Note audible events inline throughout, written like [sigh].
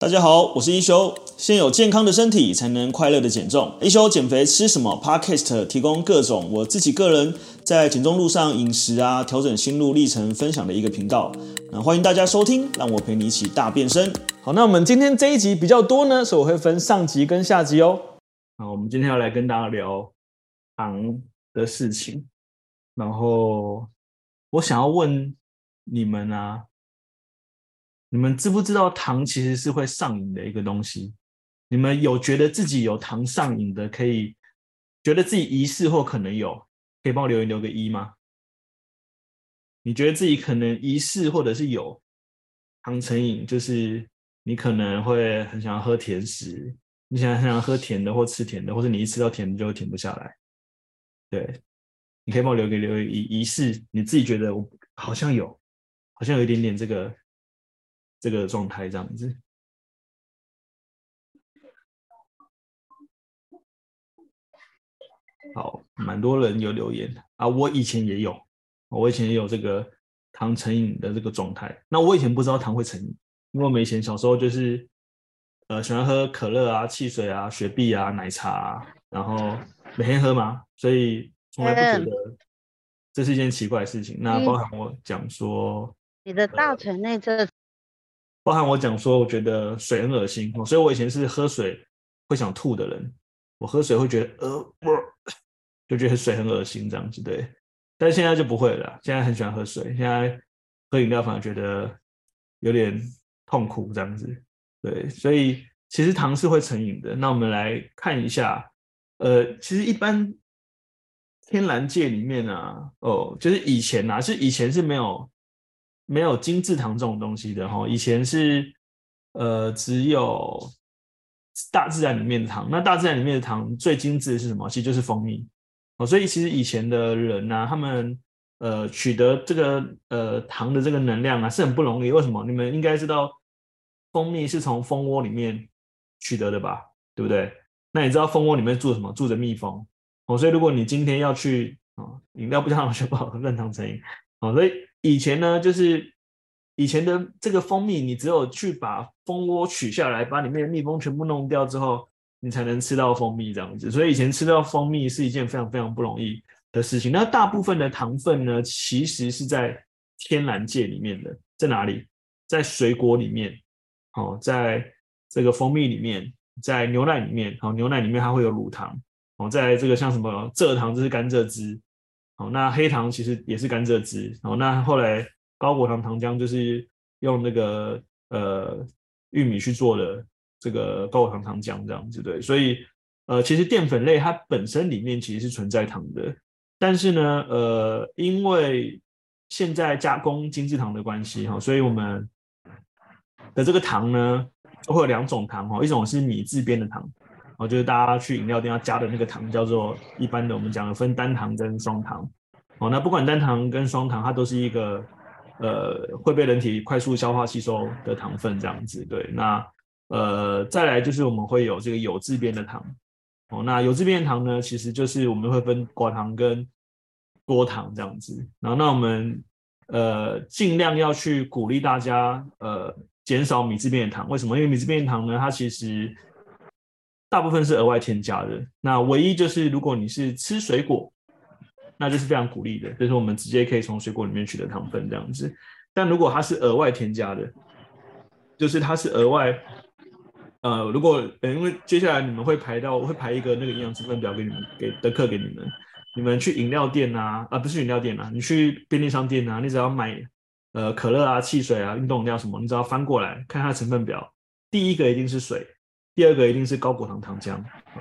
大家好，我是一休。先有健康的身体，才能快乐的减重。一休减肥吃什么？Podcast 提供各种我自己个人在减重路上饮食啊，调整心路历程分享的一个频道。那欢迎大家收听，让我陪你一起大变身。好，那我们今天这一集比较多呢，所以我会分上集跟下集哦。好，我们今天要来跟大家聊糖的事情。然后我想要问你们啊。你们知不知道糖其实是会上瘾的一个东西？你们有觉得自己有糖上瘾的，可以觉得自己疑似或可能有，可以帮我留言留个一吗？你觉得自己可能疑似或者是有糖成瘾，就是你可能会很想要喝甜食，你想很想喝甜的或吃甜的，或者你一吃到甜的就会停不下来。对，你可以帮我留个留言疑疑似，你自己觉得我好像有，好像有一点点这个。这个状态这样子，好，蛮多人有留言啊。我以前也有，我以前也有这个糖成瘾的这个状态。那我以前不知道糖会成瘾，因为我们以前小时候就是呃喜欢喝可乐啊、汽水啊、雪碧啊、奶茶啊，然后每天喝嘛，所以从来不觉得这是一件奇怪的事情。那包含我讲说，你的大腿内这。包含我讲说，我觉得水很恶心，所以我以前是喝水会想吐的人。我喝水会觉得呃，就觉得水很恶心这样子，对。但现在就不会了，现在很喜欢喝水，现在喝饮料反而觉得有点痛苦这样子，对。所以其实糖是会成瘾的。那我们来看一下，呃，其实一般天然界里面啊，哦，就是以前啊，是以前是没有。没有精制糖这种东西的哈，以前是呃只有大自然里面的糖。那大自然里面的糖最精致的是什么？其实就是蜂蜜哦。所以其实以前的人呢、啊，他们呃取得这个呃糖的这个能量啊是很不容易。为什么？你们应该知道，蜂蜜是从蜂窝里面取得的吧？对不对？那你知道蜂窝里面住什么？住着蜜蜂哦。所以如果你今天要去啊，饮料不加 [laughs] 糖就不好喝，认糖成瘾哦。所以以前呢，就是以前的这个蜂蜜，你只有去把蜂窝取下来，把里面的蜜蜂全部弄掉之后，你才能吃到蜂蜜这样子。所以以前吃到蜂蜜是一件非常非常不容易的事情。那大部分的糖分呢，其实是在天然界里面的，在哪里？在水果里面，哦，在这个蜂蜜里面，在牛奶里面，哦，牛奶里面它会有乳糖，哦，在这个像什么蔗糖，这是甘蔗汁。哦，那黑糖其实也是甘蔗汁。哦，那后来高果糖糖浆就是用那个呃玉米去做的这个高果糖糖浆这样子，对。所以呃，其实淀粉类它本身里面其实是存在糖的，但是呢，呃，因为现在加工精制糖的关系哈，所以我们的这个糖呢会有两种糖哈，一种是米制边的糖。哦，就是大家去饮料店要加的那个糖，叫做一般的我们讲的分单糖跟双糖。哦，那不管单糖跟双糖，它都是一个呃会被人体快速消化吸收的糖分这样子。对，那呃再来就是我们会有这个有字边的糖。哦，那有字边的糖呢，其实就是我们会分寡糖跟多糖这样子。然后那我们呃尽量要去鼓励大家呃减少米字边的糖。为什么？因为米字边的糖呢，它其实大部分是额外添加的，那唯一就是如果你是吃水果，那就是非常鼓励的，就是我们直接可以从水果里面取得糖分这样子。但如果它是额外添加的，就是它是额外，呃，如果呃，因为接下来你们会排到，会排一个那个营养成分表给你们，给的课给你们，你们去饮料店啊，啊不是饮料店啊，你去便利商店啊，你只要买呃可乐啊、汽水啊、运动饮料什么，你只要翻过来看它的成分表，第一个一定是水。第二个一定是高果糖糖浆，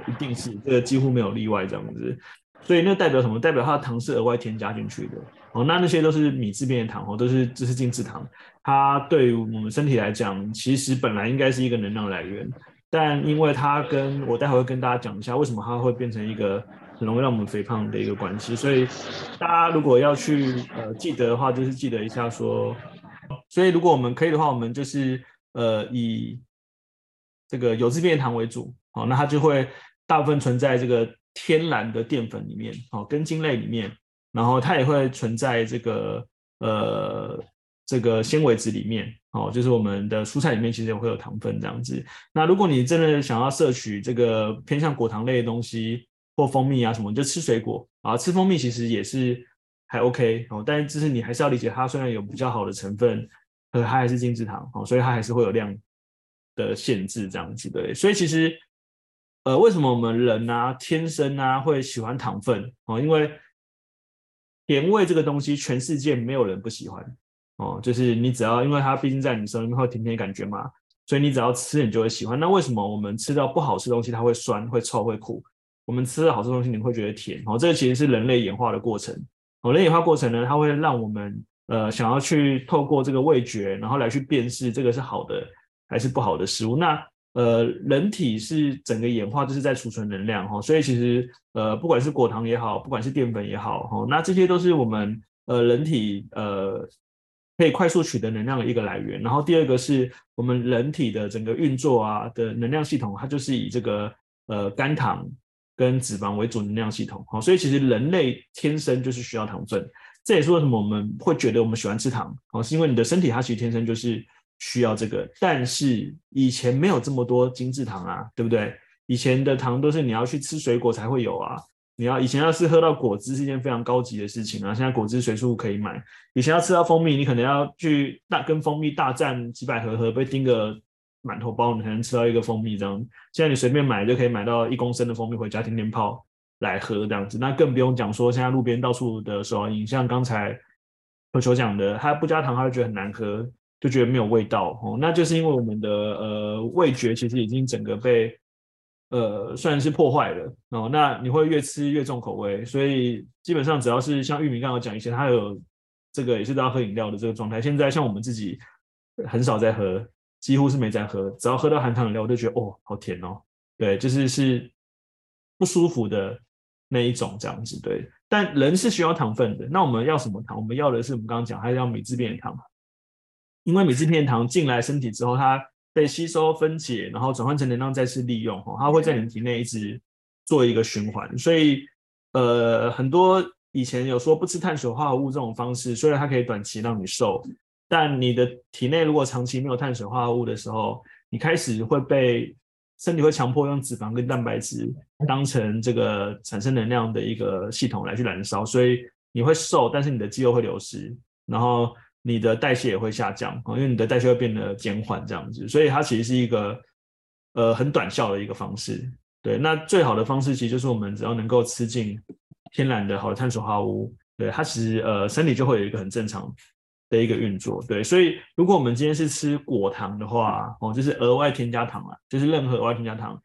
一定是这个几乎没有例外这样子，所以那代表什么？代表它的糖是额外添加进去的哦。那那些都是米字边的糖哦，都是这是精制糖，它对于我们身体来讲，其实本来应该是一个能量来源，但因为它跟我待会会跟大家讲一下为什么它会变成一个很容易让我们肥胖的一个关系。所以大家如果要去呃记得的话，就是记得一下说，所以如果我们可以的话，我们就是呃以。这个酉字边的糖为主，好，那它就会大部分存在这个天然的淀粉里面，好，根茎类里面，然后它也会存在这个呃这个纤维质里面哦，就是我们的蔬菜里面其实也会有糖分这样子。那如果你真的想要摄取这个偏向果糖类的东西或蜂蜜啊什么，你就吃水果啊，吃蜂蜜其实也是还 OK 哦，但是就是你还是要理解它虽然有比较好的成分，可它还是精制糖哦，所以它还是会有量的限制这样子对。所以其实呃，为什么我们人啊天生啊会喜欢糖分哦？因为甜味这个东西，全世界没有人不喜欢。哦，就是你只要，因为它毕竟在你手里面会甜甜的感觉嘛，所以你只要吃，你就会喜欢。那为什么我们吃到不好吃东西，它会酸、会臭、会苦？我们吃到好吃东西，你会觉得甜？哦，这个其实是人类演化的过程。哦，人类演化过程呢，它会让我们呃想要去透过这个味觉，然后来去辨识这个是好的还是不好的食物。那呃，人体是整个演化就是在储存能量哈，所以其实呃，不管是果糖也好，不管是淀粉也好，哈，那这些都是我们呃人体呃。可以快速取得能量的一个来源，然后第二个是我们人体的整个运作啊的能量系统，它就是以这个呃肝糖跟脂肪为主能量系统，好，所以其实人类天生就是需要糖分，这也是为什么我们会觉得我们喜欢吃糖，哦，是因为你的身体它其实天生就是需要这个，但是以前没有这么多精制糖啊，对不对？以前的糖都是你要去吃水果才会有啊。你要以前要是喝到果汁是一件非常高级的事情啊，现在果汁随处可以买。以前要吃到蜂蜜，你可能要去大跟蜂蜜大战几百盒盒，被叮个满头包，你才能吃到一个蜂蜜这样。现在你随便买就可以买到一公升的蜂蜜回家天天泡来喝这样子。那更不用讲说现在路边到处的手摇饮，像刚才何球讲的，他不加糖他会觉得很难喝，就觉得没有味道哦。那就是因为我们的呃味觉其实已经整个被。呃，算是破坏了哦。那你会越吃越重口味，所以基本上只要是像玉米刚刚讲一些，他有这个也是都要喝饮料的这个状态。现在像我们自己很少在喝，几乎是没在喝。只要喝到含糖饮料，我就觉得哦，好甜哦。对，就是是不舒服的那一种这样子。对，但人是需要糖分的。那我们要什么糖？我们要的是我们刚刚讲，还是要米制变糖？因为米制片糖进来身体之后，它被吸收分解，然后转换成能量再次利用，它会在你体内一直做一个循环。所以，呃，很多以前有说不吃碳水化合物这种方式，虽然它可以短期让你瘦，但你的体内如果长期没有碳水化合物的时候，你开始会被身体会强迫用脂肪跟蛋白质当成这个产生能量的一个系统来去燃烧，所以你会瘦，但是你的肌肉会流失，然后。你的代谢也会下降，因为你的代谢会变得减缓这样子，所以它其实是一个呃很短效的一个方式。对，那最好的方式其实就是我们只要能够吃进天然的好的碳水化合物，对它其实呃身体就会有一个很正常的一个运作。对，所以如果我们今天是吃果糖的话，哦，就是额外添加糖啊，就是任何额外添加糖，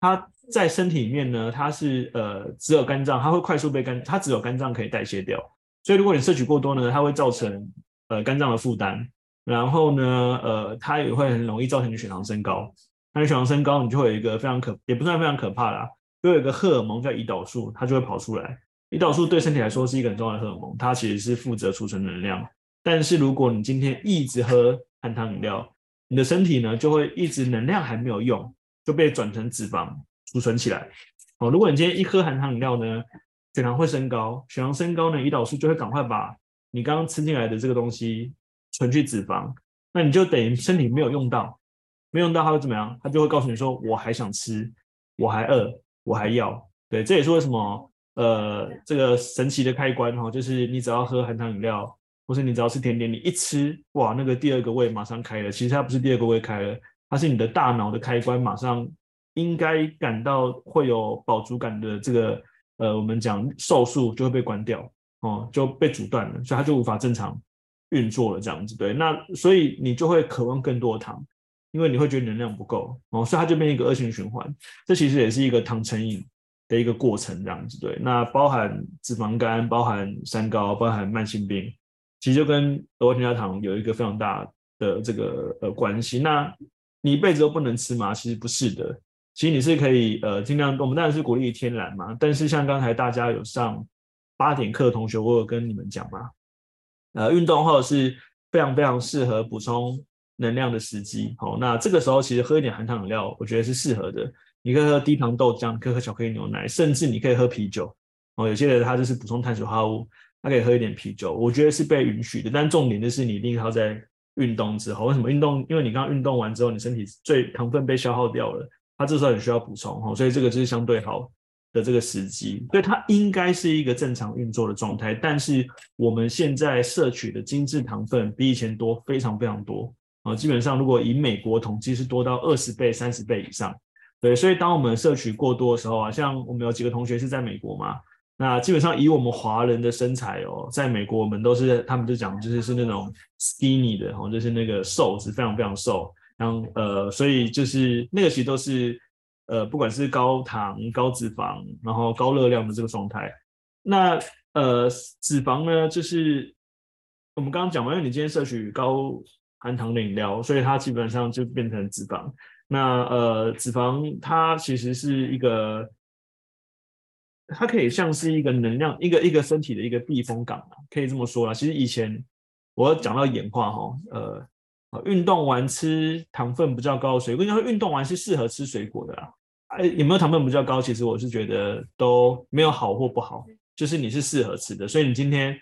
它在身体里面呢，它是呃只有肝脏，它会快速被肝，它只有肝脏可以代谢掉。所以如果你摄取过多呢，它会造成。呃，肝脏的负担，然后呢，呃，它也会很容易造成你血糖升高。那你血糖升高，你就会有一个非常可，也不算非常可怕啦，就有一个荷尔蒙叫胰岛素，它就会跑出来。胰岛素对身体来说是一个很重要的荷尔蒙，它其实是负责储存能量。但是如果你今天一直喝含糖饮料，你的身体呢就会一直能量还没有用，就被转成脂肪储存起来。哦，如果你今天一喝含糖饮料呢，血糖会升高，血糖升高呢，胰岛素就会赶快把。你刚刚吃进来的这个东西存去脂肪，那你就等于身体没有用到，没用到它会怎么样？它就会告诉你说，我还想吃，我还饿，我还要。对，这也是为什么呃这个神奇的开关哈，就是你只要喝含糖饮料，或是你只要吃甜点，你一吃哇，那个第二个胃马上开了。其实它不是第二个胃开了，它是你的大脑的开关，马上应该感到会有饱足感的这个呃我们讲瘦素就会被关掉。哦，就被阻断了，所以它就无法正常运作了，这样子对。那所以你就会渴望更多的糖，因为你会觉得能量不够哦，所以它就变成一个恶性循环。这其实也是一个糖成瘾的一个过程，这样子对。那包含脂肪肝、包含三高、包含慢性病，其实就跟额外添加糖有一个非常大的这个呃关系。那你一辈子都不能吃吗？其实不是的，其实你是可以呃尽量。我们当然是鼓励天然嘛，但是像刚才大家有上。八点课的同学，我有跟你们讲嘛，呃，运动后是非常非常适合补充能量的时机。好，那这个时候其实喝一点含糖饮料，我觉得是适合的。你可以喝低糖豆浆，可以喝巧克力牛奶，甚至你可以喝啤酒。哦，有些人他就是补充碳水化合物，他可以喝一点啤酒，我觉得是被允许的。但重点就是你一定要在运动之后，为什么运动？因为你刚刚运动完之后，你身体最糖分被消耗掉了，它这时候很需要补充哦，所以这个就是相对好的这个时机，所以它应该是一个正常运作的状态。但是我们现在摄取的精制糖分比以前多非常非常多啊，基本上如果以美国统计是多到二十倍、三十倍以上。对，所以当我们摄取过多的时候啊，像我们有几个同学是在美国嘛，那基本上以我们华人的身材哦，在美国我们都是，他们就讲就是是那种 skinny 的哦，就是那个瘦，子非常非常瘦，然后呃，所以就是那个其实都是呃，不管是高糖、高脂肪，然后高热量的这个状态。那呃，脂肪呢，就是我们刚刚讲完，因为你今天摄取高含糖的饮料，所以它基本上就变成脂肪。那呃，脂肪它其实是一个，它可以像是一个能量，一个一个身体的一个避风港啊，可以这么说啦。其实以前我讲到演化哈，呃，运动完吃糖分比较高的水果，因为运动完是适合吃水果的啦。哎，有没有糖分比较高？其实我是觉得都没有好或不好，就是你是适合吃的。所以你今天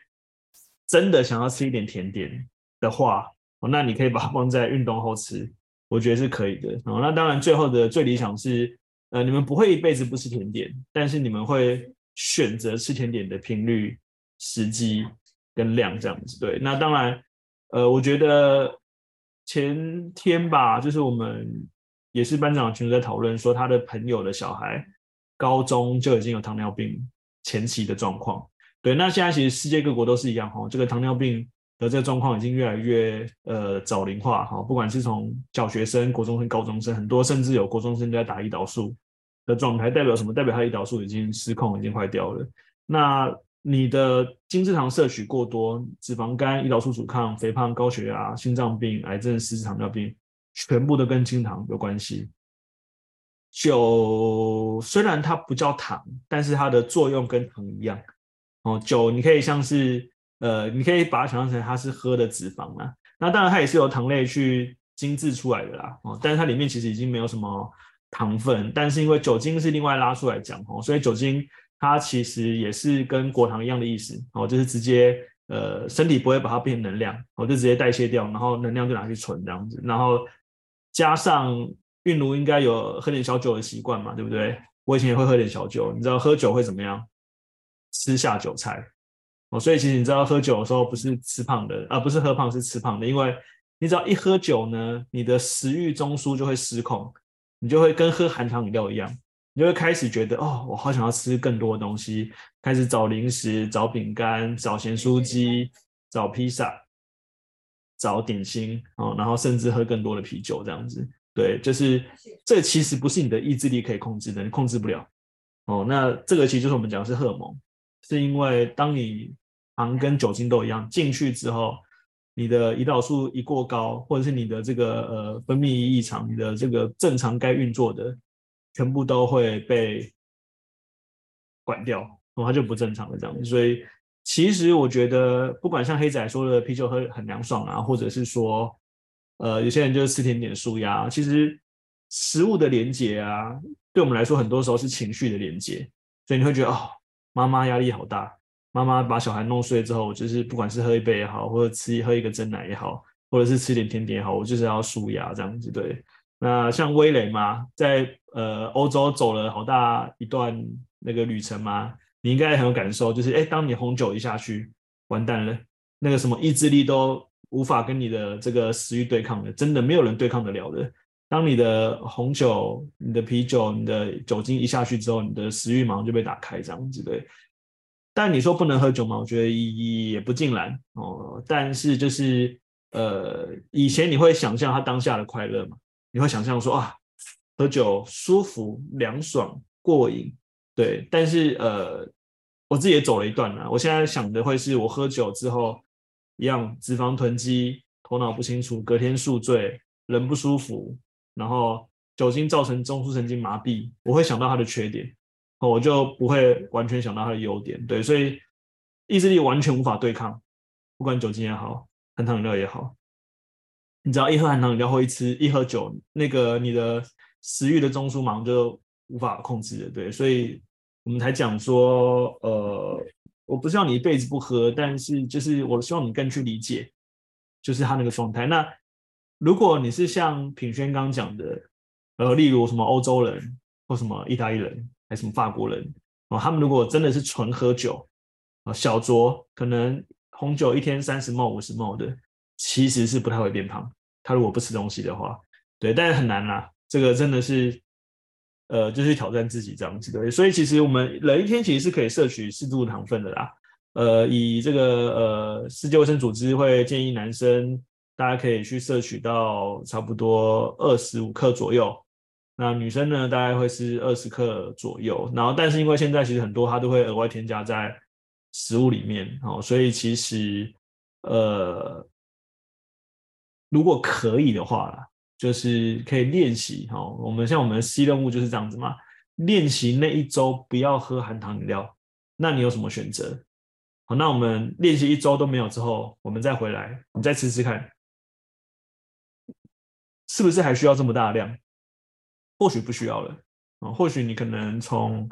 真的想要吃一点甜点的话，那你可以把它放在运动后吃。我觉得是可以的哦。那当然，最后的最理想是，呃，你们不会一辈子不吃甜点，但是你们会选择吃甜点的频率、时机跟量这样子。对，那当然，呃，我觉得前天吧，就是我们也是班长群在讨论说，他的朋友的小孩高中就已经有糖尿病前期的状况。对，那现在其实世界各国都是一样哈，这个糖尿病。的这个状况已经越来越呃早龄化哈，不管是从小学生、国中生、高中生，很多甚至有国中生都在打胰岛素的状态，代表什么？代表他胰岛素已经失控，已经坏掉了。那你的精制糖摄取过多，脂肪肝、胰岛素阻抗、肥胖、高血压、心脏病、癌症、失智、糖尿病，全部都跟精糖有关系。酒虽然它不叫糖，但是它的作用跟糖一样哦。酒你可以像是。呃，你可以把它想象成它是喝的脂肪啦，那当然它也是由糖类去精制出来的啦，哦，但是它里面其实已经没有什么糖分，但是因为酒精是另外拉出来讲哦，所以酒精它其实也是跟果糖一样的意思哦，就是直接呃身体不会把它变成能量，哦，就直接代谢掉，然后能量就拿去存这样子，然后加上韵如应该有喝点小酒的习惯嘛，对不对？我以前也会喝点小酒，你知道喝酒会怎么样？吃下酒菜。哦，所以其实你知道喝酒的时候不是吃胖的，而、啊、不是喝胖，是吃胖的。因为你只要一喝酒呢，你的食欲中枢就会失控，你就会跟喝含糖饮料一样，你就会开始觉得哦，我好想要吃更多的东西，开始找零食、找饼干、找咸酥鸡、找披萨、找点心哦，然后甚至喝更多的啤酒这样子。对，就是这其实不是你的意志力可以控制的，你控制不了。哦，那这个其实就是我们讲的是荷尔蒙。是因为当你糖跟酒精都一样进去之后，你的胰岛素一过高，或者是你的这个呃分泌异常，你的这个正常该运作的全部都会被管掉，然后它就不正常了这样子。所以其实我觉得，不管像黑仔说的啤酒喝很凉爽啊，或者是说呃有些人就是吃甜点舒压，其实食物的连接啊，对我们来说很多时候是情绪的连接，所以你会觉得哦。妈妈压力好大，妈妈把小孩弄睡之后，就是不管是喝一杯也好，或者吃喝一个蒸奶也好，或者是吃点甜点也好，我就是要舒压这样子。对，那像威雷嘛，在呃欧洲走了好大一段那个旅程嘛，你应该很有感受，就是哎，当你红酒一下去，完蛋了，那个什么意志力都无法跟你的这个食欲对抗的，真的没有人对抗得了的。当你的红酒、你的啤酒、你的酒精一下去之后，你的食欲马上就被打开，这样子对。但你说不能喝酒吗？我觉得也不尽然哦。但是就是呃，以前你会想象他当下的快乐嘛？你会想象说啊，喝酒舒服、凉爽、过瘾，对。但是呃，我自己也走了一段了。我现在想的会是我喝酒之后一样，脂肪囤积，头脑不清楚，隔天宿醉，人不舒服。然后酒精造成中枢神经麻痹，我会想到它的缺点，我就不会完全想到它的优点。对，所以意志力完全无法对抗，不管酒精也好，含糖饮料也好，你只要一喝含糖饮料或一吃一喝酒，那个你的食欲的中枢马上就无法控制的。对，所以我们才讲说，呃，我不是要你一辈子不喝，但是就是我希望你更去理解，就是他那个状态。那如果你是像品轩刚讲的，呃，例如什么欧洲人或什么意大利人，还是什么法国人哦，他们如果真的是纯喝酒啊，小酌，可能红酒一天三十 ml 五十 ml 的，其实是不太会变胖。他如果不吃东西的话，对，但是很难啦，这个真的是。呃，就是挑战自己这样子的，所以其实我们人一天其实是可以摄取适度糖分的啦。呃，以这个呃世界卫生组织会建议男生大家可以去摄取到差不多二十五克左右，那女生呢大概会是二十克左右。然后，但是因为现在其实很多它都会额外添加在食物里面哦，所以其实呃，如果可以的话。就是可以练习哈，我们像我们的 C 任务就是这样子嘛，练习那一周不要喝含糖饮料，那你有什么选择？好，那我们练习一周都没有之后，我们再回来，你再吃吃看，是不是还需要这么大量？或许不需要了啊，或许你可能从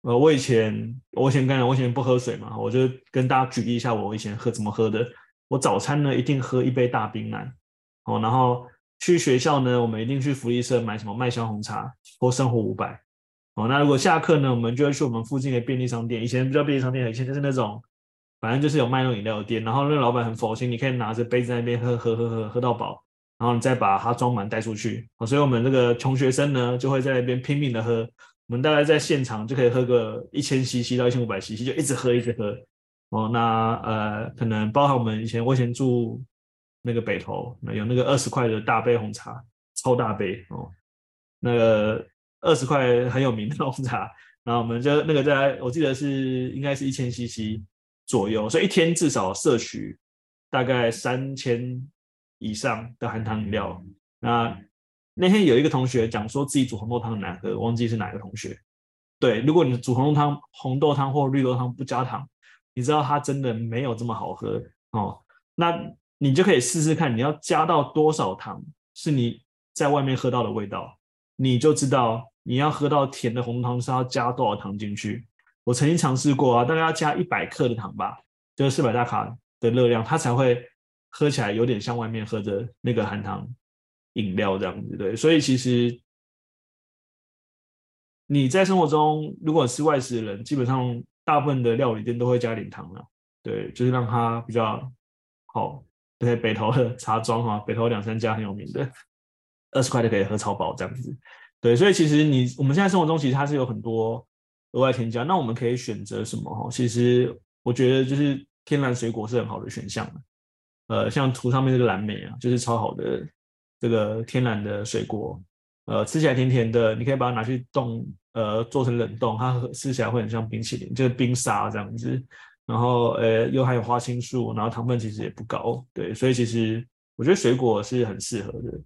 呃，我以前我以前干，我以前不喝水嘛，我就跟大家举例一下我以前喝怎么喝的，我早餐呢一定喝一杯大冰奶，哦，然后。去学校呢，我们一定去福利社买什么麦香红茶或生活五百哦。那如果下课呢，我们就会去我们附近的便利商店。以前不叫便利商店，以前就是那种，反正就是有卖那种饮料的店。然后那个老板很佛心，你可以拿着杯子在那边喝喝喝喝喝到饱，然后你再把它装满带出去。哦，所以我们这个穷学生呢，就会在那边拼命的喝。我们大概在现场就可以喝个一千 CC 到一千五百 CC，就一直喝一直喝。哦，那呃，可能包含我们以前我以前住。那个北投那有那个二十块的大杯红茶，超大杯哦，那个二十块很有名的红茶，然后我们就那个在，我记得是应该是一千 CC 左右，所以一天至少摄取大概三千以上的含糖饮料。那那天有一个同学讲说自己煮红豆汤很难喝，忘记是哪个同学。对，如果你煮红豆汤、红豆汤或绿豆汤不加糖，你知道它真的没有这么好喝哦。那你就可以试试看，你要加到多少糖是你在外面喝到的味道，你就知道你要喝到甜的红糖是要加多少糖进去。我曾经尝试过啊，大概要加一百克的糖吧，就是四百大卡的热量，它才会喝起来有点像外面喝的那个含糖饮料这样子。对，所以其实你在生活中如果是外食的人，基本上大部分的料理店都会加点糖了，对，就是让它比较好。对，北投的茶庄哈，北投两三家很有名的，二十块就可以喝超饱这样子。对，所以其实你我们现在生活中其实它是有很多额外添加，那我们可以选择什么哈？其实我觉得就是天然水果是很好的选项。呃，像图上面这个蓝莓啊，就是超好的这个天然的水果，呃，吃起来甜甜的，你可以把它拿去冻，呃，做成冷冻，它吃起来会很像冰淇淋，就是冰沙这样子。然后，呃，又还有花青素，然后糖分其实也不高，对，所以其实我觉得水果是很适合的。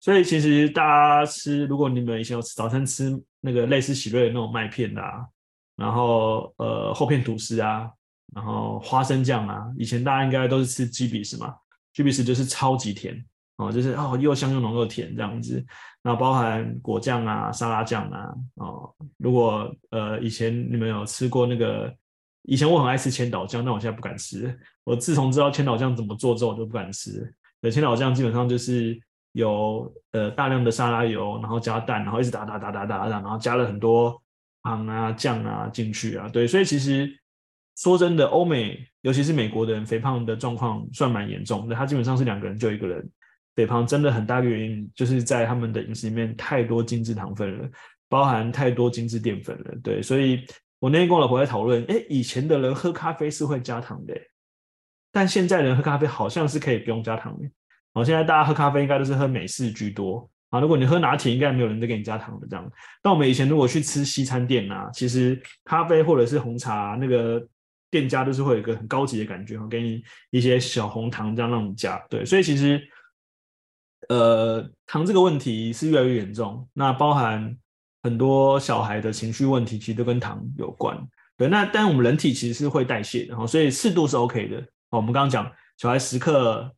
所以其实大家吃，如果你们以前有吃早餐吃那个类似喜瑞的那种麦片啊，然后呃厚片吐司啊，然后花生酱啊，以前大家应该都是吃基比斯嘛，基比斯就是超级甜哦，就是哦又香又浓又甜这样子。然后包含果酱啊、沙拉酱啊，哦，如果呃以前你们有吃过那个。以前我很爱吃千岛酱，但我现在不敢吃。我自从知道千岛酱怎么做之后，我就不敢吃。对，千岛酱基本上就是有呃大量的沙拉油，然后加蛋，然后一直打打打打打打，然后加了很多糖啊酱啊进去啊。对，所以其实说真的，欧美尤其是美国的人，肥胖的状况算蛮严重的。他基本上是两个人就一个人肥胖，真的很大的原因就是在他们的饮食里面太多精致糖分了，包含太多精致淀粉了。对，所以。我那天跟我老婆在讨论，哎，以前的人喝咖啡是会加糖的，但现在人喝咖啡好像是可以不用加糖的。哦，现在大家喝咖啡应该都是喝美式居多啊。如果你喝拿铁，应该没有人再给你加糖的这样。但我们以前如果去吃西餐店啊，其实咖啡或者是红茶，那个店家都是会有一个很高级的感觉，给你一些小红糖这样让你加。对，所以其实，呃，糖这个问题是越来越严重。那包含。很多小孩的情绪问题其实都跟糖有关，对。那但我们人体其实是会代谢的，所以适度是 OK 的。我们刚刚讲小孩十克，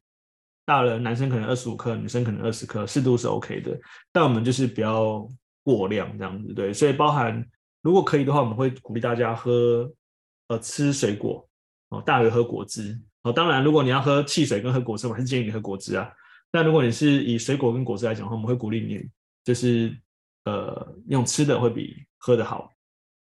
大人男生可能二十五克，女生可能二十克，适度是 OK 的。但我们就是不要过量这样子，对。所以包含如果可以的话，我们会鼓励大家喝呃吃水果哦，大于喝果汁哦。当然，如果你要喝汽水跟喝果汁，我还是建议你喝果汁啊。但如果你是以水果跟果汁来讲的话，我们会鼓励你就是呃用吃的会比喝的好。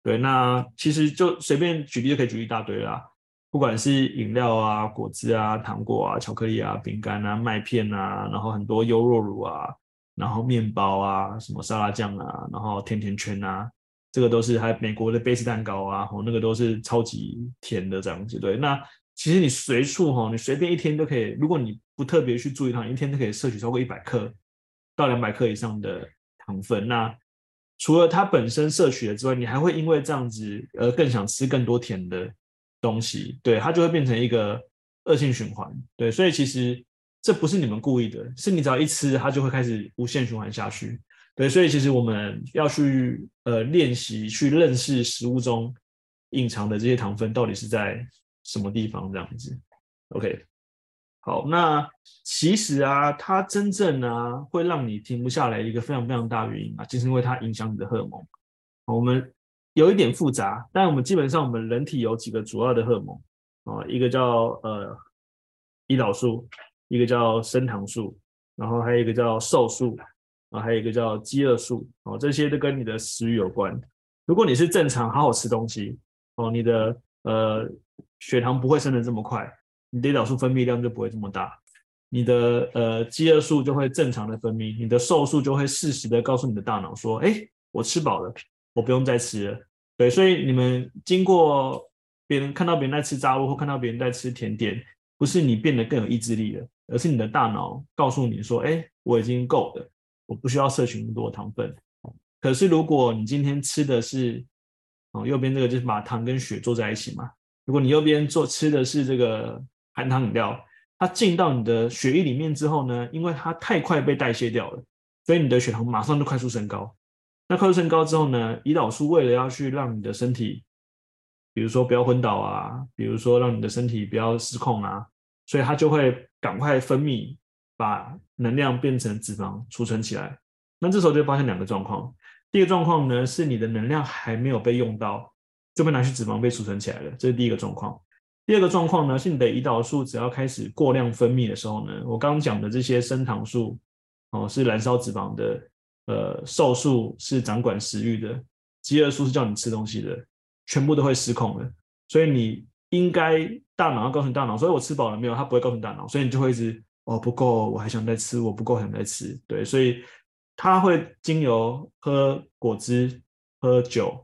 对，那其实就随便举例就可以举一大堆啦，不管是饮料啊、果汁啊、糖果啊、巧克力啊、饼干啊、麦片啊，然后很多优酪乳啊，然后面包啊、什么沙拉酱啊，然后甜甜圈啊，这个都是还有美国的贝斯蛋糕啊，哦，那个都是超级甜的这样子。对，那其实你随处哈，你随便一天都可以，如果你不特别去注意它，一天都可以摄取超过一百克到两百克以上的糖分。那除了它本身摄取了之外，你还会因为这样子而更想吃更多甜的东西，对，它就会变成一个恶性循环，对，所以其实这不是你们故意的，是你只要一吃，它就会开始无限循环下去，对，所以其实我们要去呃练习去认识食物中隐藏的这些糖分到底是在什么地方，这样子，OK。好，那其实啊，它真正啊会让你停不下来一个非常非常大原因啊，就是因为它影响你的荷尔蒙。我们有一点复杂，但我们基本上我们人体有几个主要的荷尔蒙啊，一个叫呃胰岛素，一个叫升糖素，然后还有一个叫瘦素啊，还有一个叫饥饿素哦，这些都跟你的食欲有关。如果你是正常好好吃东西哦，你的呃血糖不会升得这么快。你的胰岛素分泌量就不会这么大，你的呃饥饿素就会正常的分泌，你的瘦素就会适时的告诉你的大脑说，哎，我吃饱了，我不用再吃了。对，所以你们经过别人看到别人在吃炸物或看到别人在吃甜点，不是你变得更有意志力了，而是你的大脑告诉你说，哎，我已经够了，我不需要摄取那么多糖分。可是如果你今天吃的是，哦，右边这个就是把糖跟血做在一起嘛，如果你右边做吃的是这个。含糖饮料，它进到你的血液里面之后呢，因为它太快被代谢掉了，所以你的血糖马上就快速升高。那快速升高之后呢，胰岛素为了要去让你的身体，比如说不要昏倒啊，比如说让你的身体不要失控啊，所以它就会赶快分泌，把能量变成脂肪储存起来。那这时候就发现两个状况，第一个状况呢是你的能量还没有被用到，就被拿去脂肪被储存起来了，这是第一个状况。第二个状况呢，是你的胰岛素只要开始过量分泌的时候呢，我刚刚讲的这些升糖素哦，是燃烧脂肪的，呃，瘦素是掌管食欲的，饥饿素是叫你吃东西的，全部都会失控了。所以你应该大脑要告诉你大脑，所以我吃饱了没有？它不会告诉你大脑，所以你就会一直哦不够，我还想再吃，我不够想再吃。对，所以它会经由喝果汁、喝酒、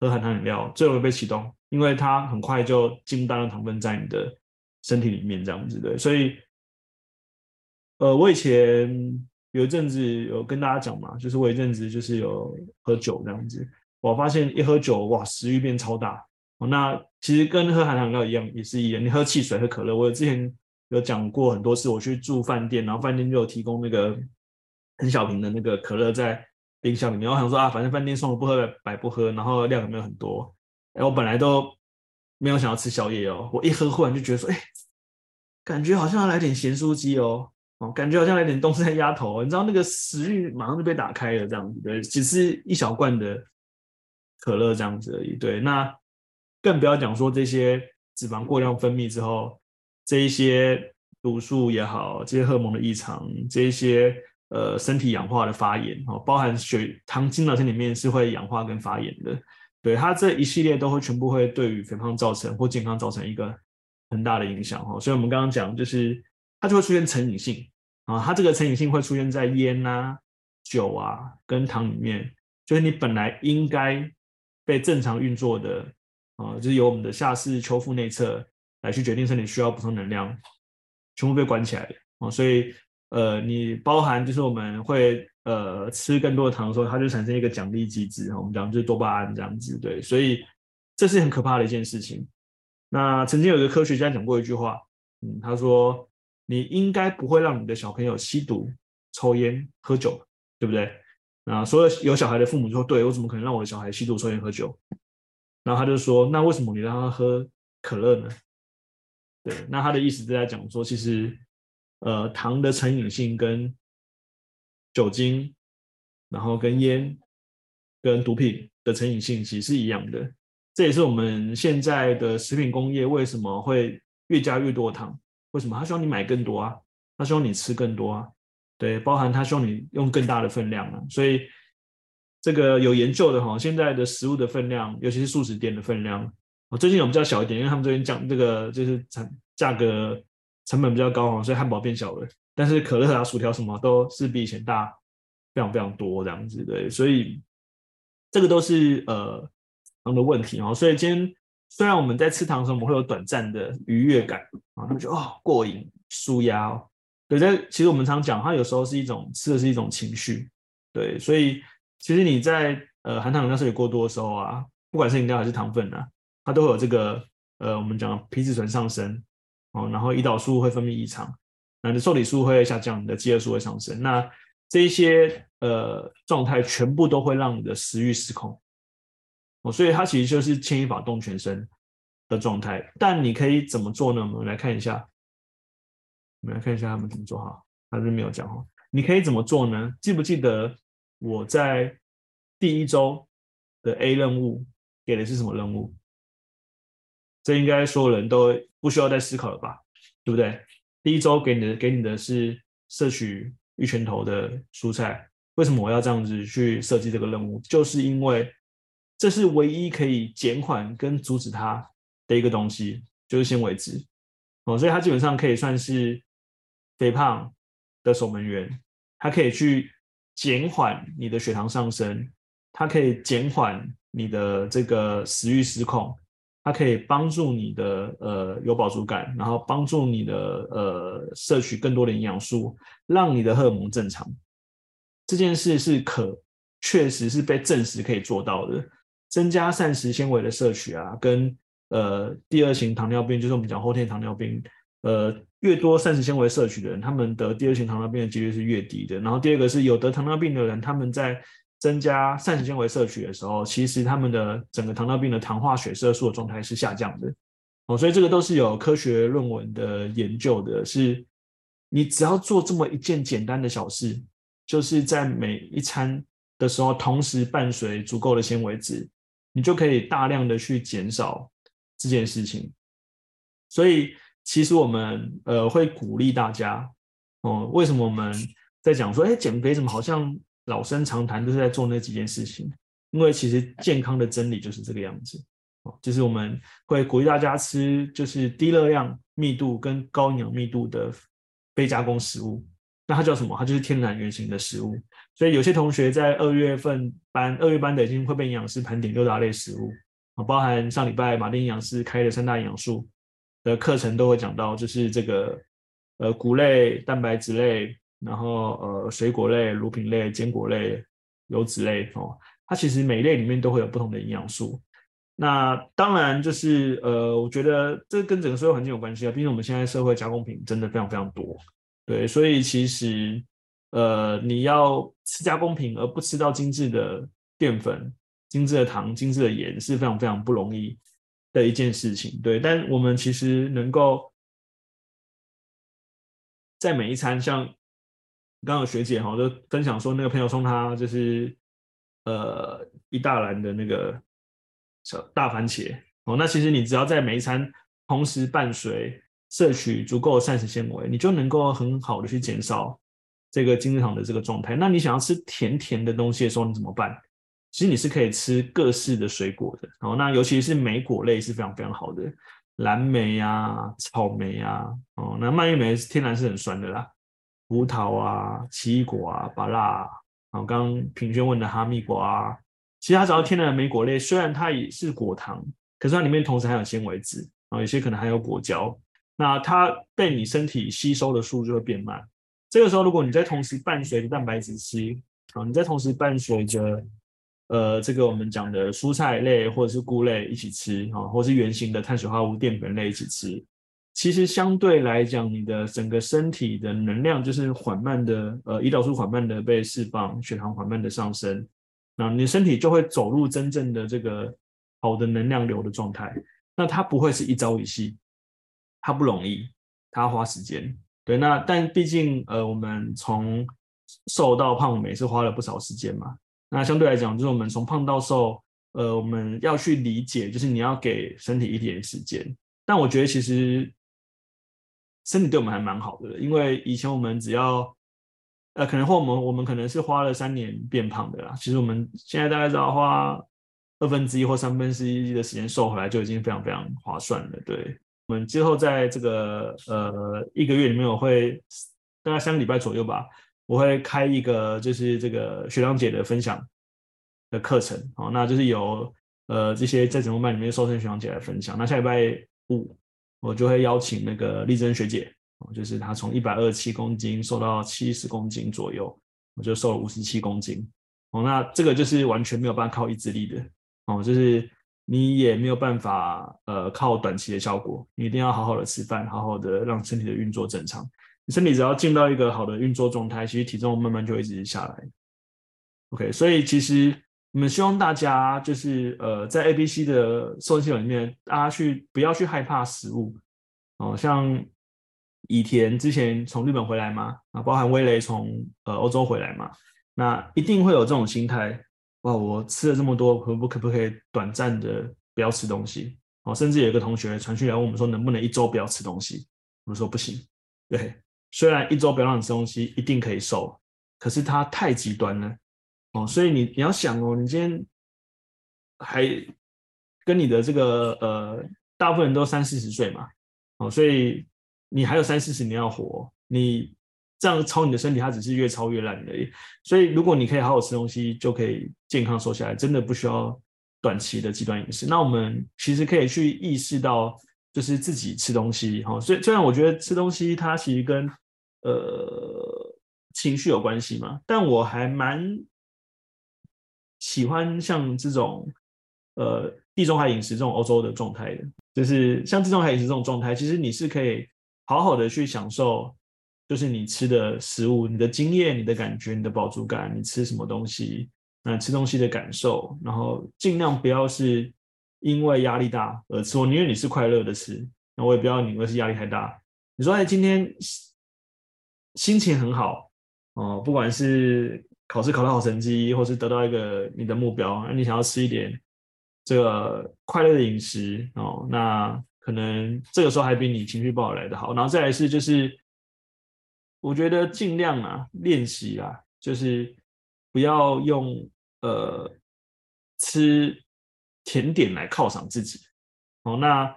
喝含糖饮料，最后会被启动。因为它很快就进入大量糖分在你的身体里面，这样子的，所以，呃，我以前有一阵子有跟大家讲嘛，就是我一阵子就是有喝酒这样子，我发现一喝酒哇，食欲变超大。那其实跟喝含糖料一样，也是一样。你喝汽水、喝可乐，我之前有讲过很多次，我去住饭店，然后饭店就有提供那个很小瓶的那个可乐在冰箱里面，我想说啊，反正饭店送了不喝白不喝，然后量也没有很多。哎，我本来都没有想要吃宵夜哦，我一喝忽然就觉得说，哎，感觉好像要来点咸酥鸡哦，哦，感觉好像来点东山鸭头，你知道那个食欲马上就被打开了，这样子对，只是一小罐的可乐这样子而已，对，那更不要讲说这些脂肪过量分泌之后，这一些毒素也好，这些荷尔蒙的异常，这一些呃身体氧化的发炎哦，包含血糖进到身体里面是会氧化跟发炎的。对，它这一系列都会全部会对于肥胖造成或健康造成一个很大的影响哈，所以我们刚刚讲就是它就会出现成瘾性啊，它这个成瘾性会出现在烟啊、酒啊跟糖里面，就是你本来应该被正常运作的啊，就是由我们的下视丘腹内侧来去决定身体需要补充能量，全部被关起来了啊，所以呃，你包含就是我们会。呃，吃更多的糖的时候，它就产生一个奖励机制。我们讲就是多巴胺这样子，对，所以这是很可怕的一件事情。那曾经有一个科学家讲过一句话，嗯，他说：“你应该不会让你的小朋友吸毒、抽烟、喝酒，对不对？”那所有有小孩的父母就说：“对，我怎么可能让我的小孩吸毒、抽烟、喝酒？”然后他就说：“那为什么你让他喝可乐呢？”对，那他的意思是在讲说，其实呃，糖的成瘾性跟酒精，然后跟烟、跟毒品的成瘾性其实是一样的，这也是我们现在的食品工业为什么会越加越多糖？为什么？他希望你买更多啊，他希望你吃更多啊，对，包含他希望你用更大的分量啊。所以这个有研究的哈，现在的食物的分量，尤其是速食店的分量，我最近有比较小一点，因为他们这边讲这个就是成价格成本比较高哈，所以汉堡变小了，但是可乐啊、薯条什么都是比以前大非常非常多这样子，对，所以这个都是呃糖。的问题哦，所以今天虽然我们在吃糖的时候，我们会有短暂的愉悦感啊，他们觉得哦过瘾、舒压哦。对，但其实我们常讲，它有时候是一种吃的是一种情绪，对，所以其实你在呃含糖饮料摄取过多的时候啊，不管是饮料还是糖分啊，它都会有这个呃我们讲皮质醇上升哦，然后胰岛素会分泌异常，那你的受体素会下降，你的饥饿素会上升，那这一些呃状态全部都会让你的食欲失控。哦，所以它其实就是牵一发动全身的状态。但你可以怎么做呢？我们来看一下，我们来看一下他们怎么做哈。他是没有讲哈。你可以怎么做呢？记不记得我在第一周的 A 任务给的是什么任务？这应该所有人都不需要再思考了吧？对不对？第一周给你的给你的是摄取一拳头的蔬菜。为什么我要这样子去设计这个任务？就是因为。这是唯一可以减缓跟阻止它的一个东西，就是纤维质哦，所以它基本上可以算是肥胖的守门员。它可以去减缓你的血糖上升，它可以减缓你的这个食欲失控，它可以帮助你的呃有饱足感，然后帮助你的呃摄取更多的营养素，让你的荷尔蒙正常。这件事是可确实是被证实可以做到的。增加膳食纤维的摄取啊，跟呃第二型糖尿病，就是我们讲后天糖尿病，呃越多膳食纤维摄取的人，他们得第二型糖尿病的几率是越低的。然后第二个是有得糖尿病的人，他们在增加膳食纤维摄取的时候，其实他们的整个糖尿病的糖化血色素的状态是下降的。哦，所以这个都是有科学论文的研究的，是你只要做这么一件简单的小事，就是在每一餐的时候同时伴随足够的纤维质。你就可以大量的去减少这件事情，所以其实我们呃会鼓励大家哦、为什么我们在讲说，哎，减肥怎么好像老生常谈，都是在做那几件事情？因为其实健康的真理就是这个样子哦，就是我们会鼓励大家吃就是低热量密度跟高营养密度的非加工食物，那它叫什么？它就是天然原型的食物。所以有些同学在二月份班，二月班的已经会被营养师盘点六大类食物啊，包含上礼拜马丁营养师开的三大营养素的课程都会讲到，就是这个呃谷类、蛋白质类，然后呃水果类、乳品类、坚果类、油脂类哦，它其实每一类里面都会有不同的营养素。那当然就是呃，我觉得这跟整个社会环境有关系啊，毕竟我们现在社会加工品真的非常非常多，对，所以其实。呃，你要吃加工品而不吃到精致的淀粉、精致的糖、精致的盐是非常非常不容易的一件事情，对。但我们其实能够在每一餐，像刚刚有学姐哈，就分享说那个朋友送他就是呃一大篮的那个小大番茄哦，那其实你只要在每一餐同时伴随摄取足够的膳食纤维，你就能够很好的去减少。这个精制糖的这个状态，那你想要吃甜甜的东西的时候，你怎么办？其实你是可以吃各式的水果的，哦，那尤其是莓果类是非常非常好的，蓝莓啊、草莓啊，哦，那蔓越莓天然是很酸的啦，葡萄啊、奇异果啊、芭乐啊，刚刚平轩问的哈密瓜啊，其实它只要天然的莓果类，虽然它也是果糖，可是它里面同时还有纤维质，啊，有些可能还有果胶，那它被你身体吸收的速度就会变慢。这个时候，如果你在同时伴随着蛋白质吃，啊，你在同时伴随着，呃，这个我们讲的蔬菜类或者是菇类一起吃，啊，或是圆形的碳水化合物淀粉类一起吃，其实相对来讲，你的整个身体的能量就是缓慢的，呃，胰岛素缓慢的被释放，血糖缓慢的上升，那你身体就会走入真正的这个好的能量流的状态。那它不会是一朝一夕，它不容易，它花时间。对，那但毕竟，呃，我们从瘦到胖美是花了不少时间嘛。那相对来讲，就是我们从胖到瘦，呃，我们要去理解，就是你要给身体一点时间。但我觉得其实身体对我们还蛮好的，因为以前我们只要呃，可能或我们我们可能是花了三年变胖的啦，其实我们现在大概只要花二分之一或三分之一的时间瘦回来，就已经非常非常划算了。对，我们之后在这个呃一个月里面，我会大概三个礼拜左右吧，我会开一个就是这个学长姐的分享。的课程，哦，那就是由呃这些在整容班里面瘦身学长姐来分享。那下礼拜五我就会邀请那个丽珍学姐，就是她从一百二十七公斤瘦到七十公斤左右，我就瘦了五十七公斤。哦，那这个就是完全没有办法靠意志力的，哦，就是你也没有办法呃靠短期的效果，你一定要好好的吃饭，好好的让身体的运作正常。你身体只要进到一个好的运作状态，其实体重慢慢就会一直下来。OK，所以其实。我们希望大家就是呃，在 A B C 的瘦身系统里面，大家去不要去害怕食物哦。像以田之前从日本回来嘛，啊，包含威雷从呃欧洲回来嘛，那一定会有这种心态哇！我吃了这么多，可不可不可以短暂的不要吃东西？哦，甚至有一个同学传讯来问我们说，能不能一周不要吃东西？我们说不行。对，虽然一周不要让你吃东西一定可以瘦，可是它太极端了。哦，所以你你要想哦，你今天还跟你的这个呃，大部分人都三四十岁嘛，哦，所以你还有三四十年要活，你这样操你的身体，它只是越操越烂而已。所以如果你可以好好吃东西，就可以健康瘦下来，真的不需要短期的极端饮食。那我们其实可以去意识到，就是自己吃东西，哈，所以虽然我觉得吃东西它其实跟呃情绪有关系嘛，但我还蛮。喜欢像这种，呃，地中海饮食这种欧洲的状态的，就是像地中海饮食这种状态，其实你是可以好好的去享受，就是你吃的食物，你的经验、你的感觉、你的饱足感，你吃什么东西，那吃东西的感受，然后尽量不要是因为压力大而吃，我宁愿你是快乐的吃，那我也不要你因为是压力太大。你说哎，今天心情很好哦，不管是。考试考到好成绩，或是得到一个你的目标，那你想要吃一点这个快乐的饮食哦，那可能这个时候还比你情绪不好来的好。然后再来是就是，我觉得尽量啊练习啊，就是不要用呃吃甜点来犒赏自己哦。那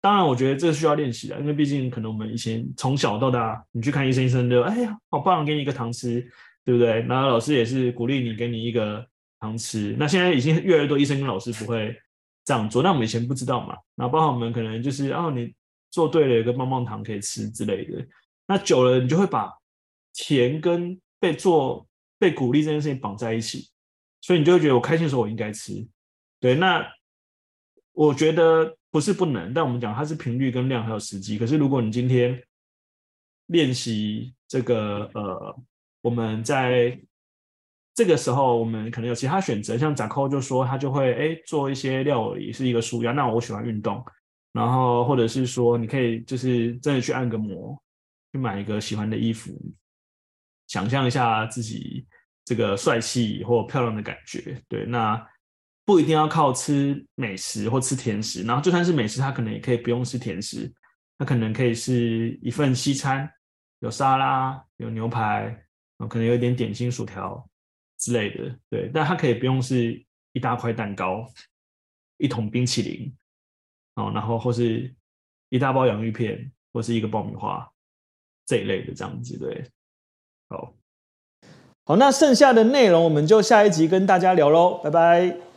当然，我觉得这需要练习的，因为毕竟可能我们以前从小到大，你去看医生，医生就哎呀好棒，给你一个糖吃。对不对？然后老师也是鼓励你，给你一个糖吃。那现在已经越来越多医生跟老师不会这样做，那我们以前不知道嘛。然后包括我们可能就是，哦，你做对了，有个棒棒糖可以吃之类的。那久了，你就会把甜跟被做、被鼓励这件事情绑在一起，所以你就会觉得我开心的时候我应该吃。对，那我觉得不是不能，但我们讲它是频率跟量还有时机。可是如果你今天练习这个呃。我们在这个时候，我们可能有其他选择，像扎扣就说他就会哎做一些料理，是一个纾压。那我喜欢运动，然后或者是说你可以就是真的去按个摩，去买一个喜欢的衣服，想象一下自己这个帅气或漂亮的感觉。对，那不一定要靠吃美食或吃甜食，然后就算是美食，它可能也可以不用吃甜食，它可能可以是一份西餐，有沙拉，有牛排。可能有一点点心、薯条之类的，对，但它可以不用是一大块蛋糕、一桶冰淇淋，哦，然后或是一大包洋芋片，或是一个爆米花这一类的这样子，对，好，好，那剩下的内容我们就下一集跟大家聊喽，拜拜。